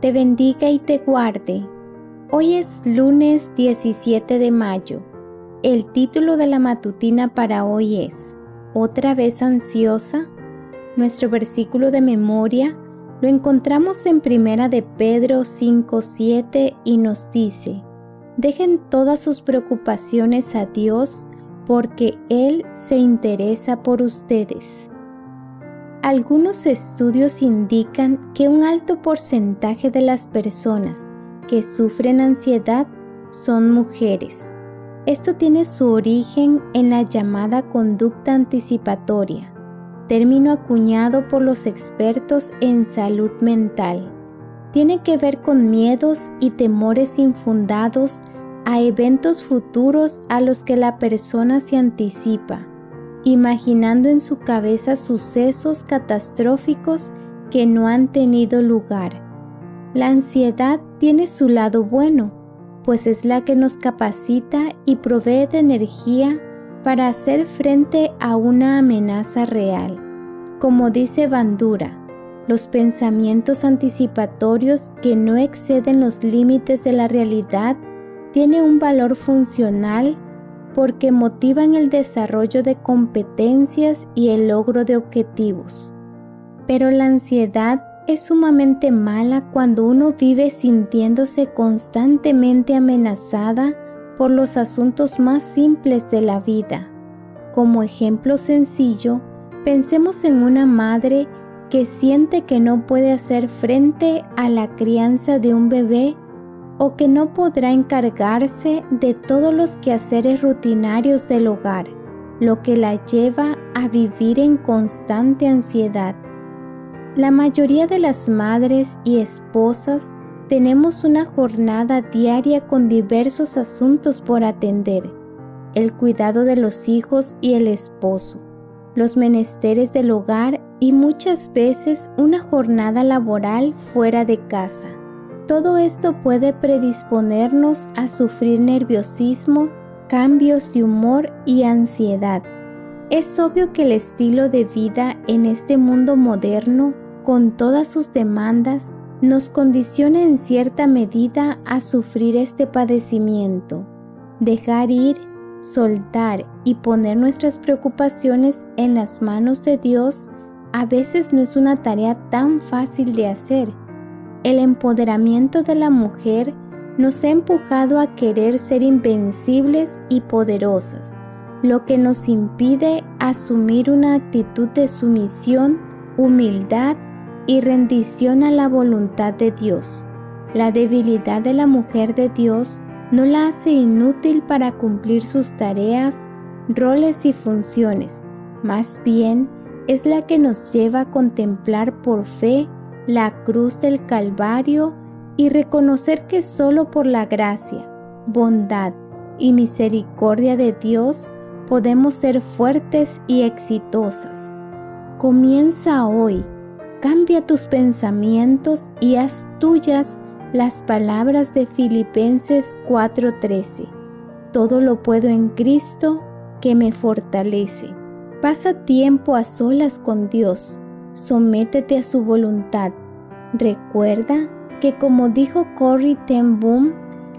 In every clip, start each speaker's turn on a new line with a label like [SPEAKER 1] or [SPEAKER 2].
[SPEAKER 1] te bendiga y te guarde. Hoy es lunes 17 de mayo. El título de la matutina para hoy es ¿Otra vez ansiosa? Nuestro versículo de memoria lo encontramos en Primera de Pedro 5:7 y nos dice: Dejen todas sus preocupaciones a Dios porque Él se interesa por ustedes. Algunos estudios indican que un alto porcentaje de las personas que sufren ansiedad son mujeres. Esto tiene su origen en la llamada conducta anticipatoria, término acuñado por los expertos en salud mental. Tiene que ver con miedos y temores infundados a eventos futuros a los que la persona se anticipa imaginando en su cabeza sucesos catastróficos que no han tenido lugar. La ansiedad tiene su lado bueno, pues es la que nos capacita y provee de energía para hacer frente a una amenaza real. Como dice Bandura, los pensamientos anticipatorios que no exceden los límites de la realidad tienen un valor funcional porque motivan el desarrollo de competencias y el logro de objetivos. Pero la ansiedad es sumamente mala cuando uno vive sintiéndose constantemente amenazada por los asuntos más simples de la vida. Como ejemplo sencillo, pensemos en una madre que siente que no puede hacer frente a la crianza de un bebé o que no podrá encargarse de todos los quehaceres rutinarios del hogar, lo que la lleva a vivir en constante ansiedad. La mayoría de las madres y esposas tenemos una jornada diaria con diversos asuntos por atender, el cuidado de los hijos y el esposo, los menesteres del hogar y muchas veces una jornada laboral fuera de casa. Todo esto puede predisponernos a sufrir nerviosismo, cambios de humor y ansiedad. Es obvio que el estilo de vida en este mundo moderno, con todas sus demandas, nos condiciona en cierta medida a sufrir este padecimiento. Dejar ir, soltar y poner nuestras preocupaciones en las manos de Dios a veces no es una tarea tan fácil de hacer el empoderamiento de la mujer nos ha empujado a querer ser invencibles y poderosas, lo que nos impide asumir una actitud de sumisión, humildad y rendición a la voluntad de Dios. La debilidad de la mujer de Dios no la hace inútil para cumplir sus tareas, roles y funciones, más bien es la que nos lleva a contemplar por fe la cruz del Calvario y reconocer que solo por la gracia, bondad y misericordia de Dios podemos ser fuertes y exitosas. Comienza hoy, cambia tus pensamientos y haz tuyas las palabras de Filipenses 4:13. Todo lo puedo en Cristo que me fortalece. Pasa tiempo a solas con Dios sométete a su voluntad. Recuerda que como dijo Corrie ten Boom,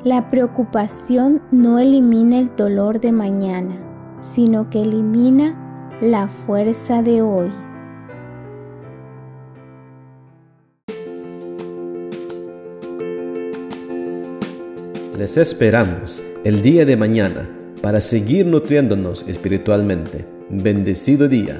[SPEAKER 1] la preocupación no elimina el dolor de mañana, sino que elimina la fuerza de hoy.
[SPEAKER 2] Les esperamos el día de mañana para seguir nutriéndonos espiritualmente. Bendecido día.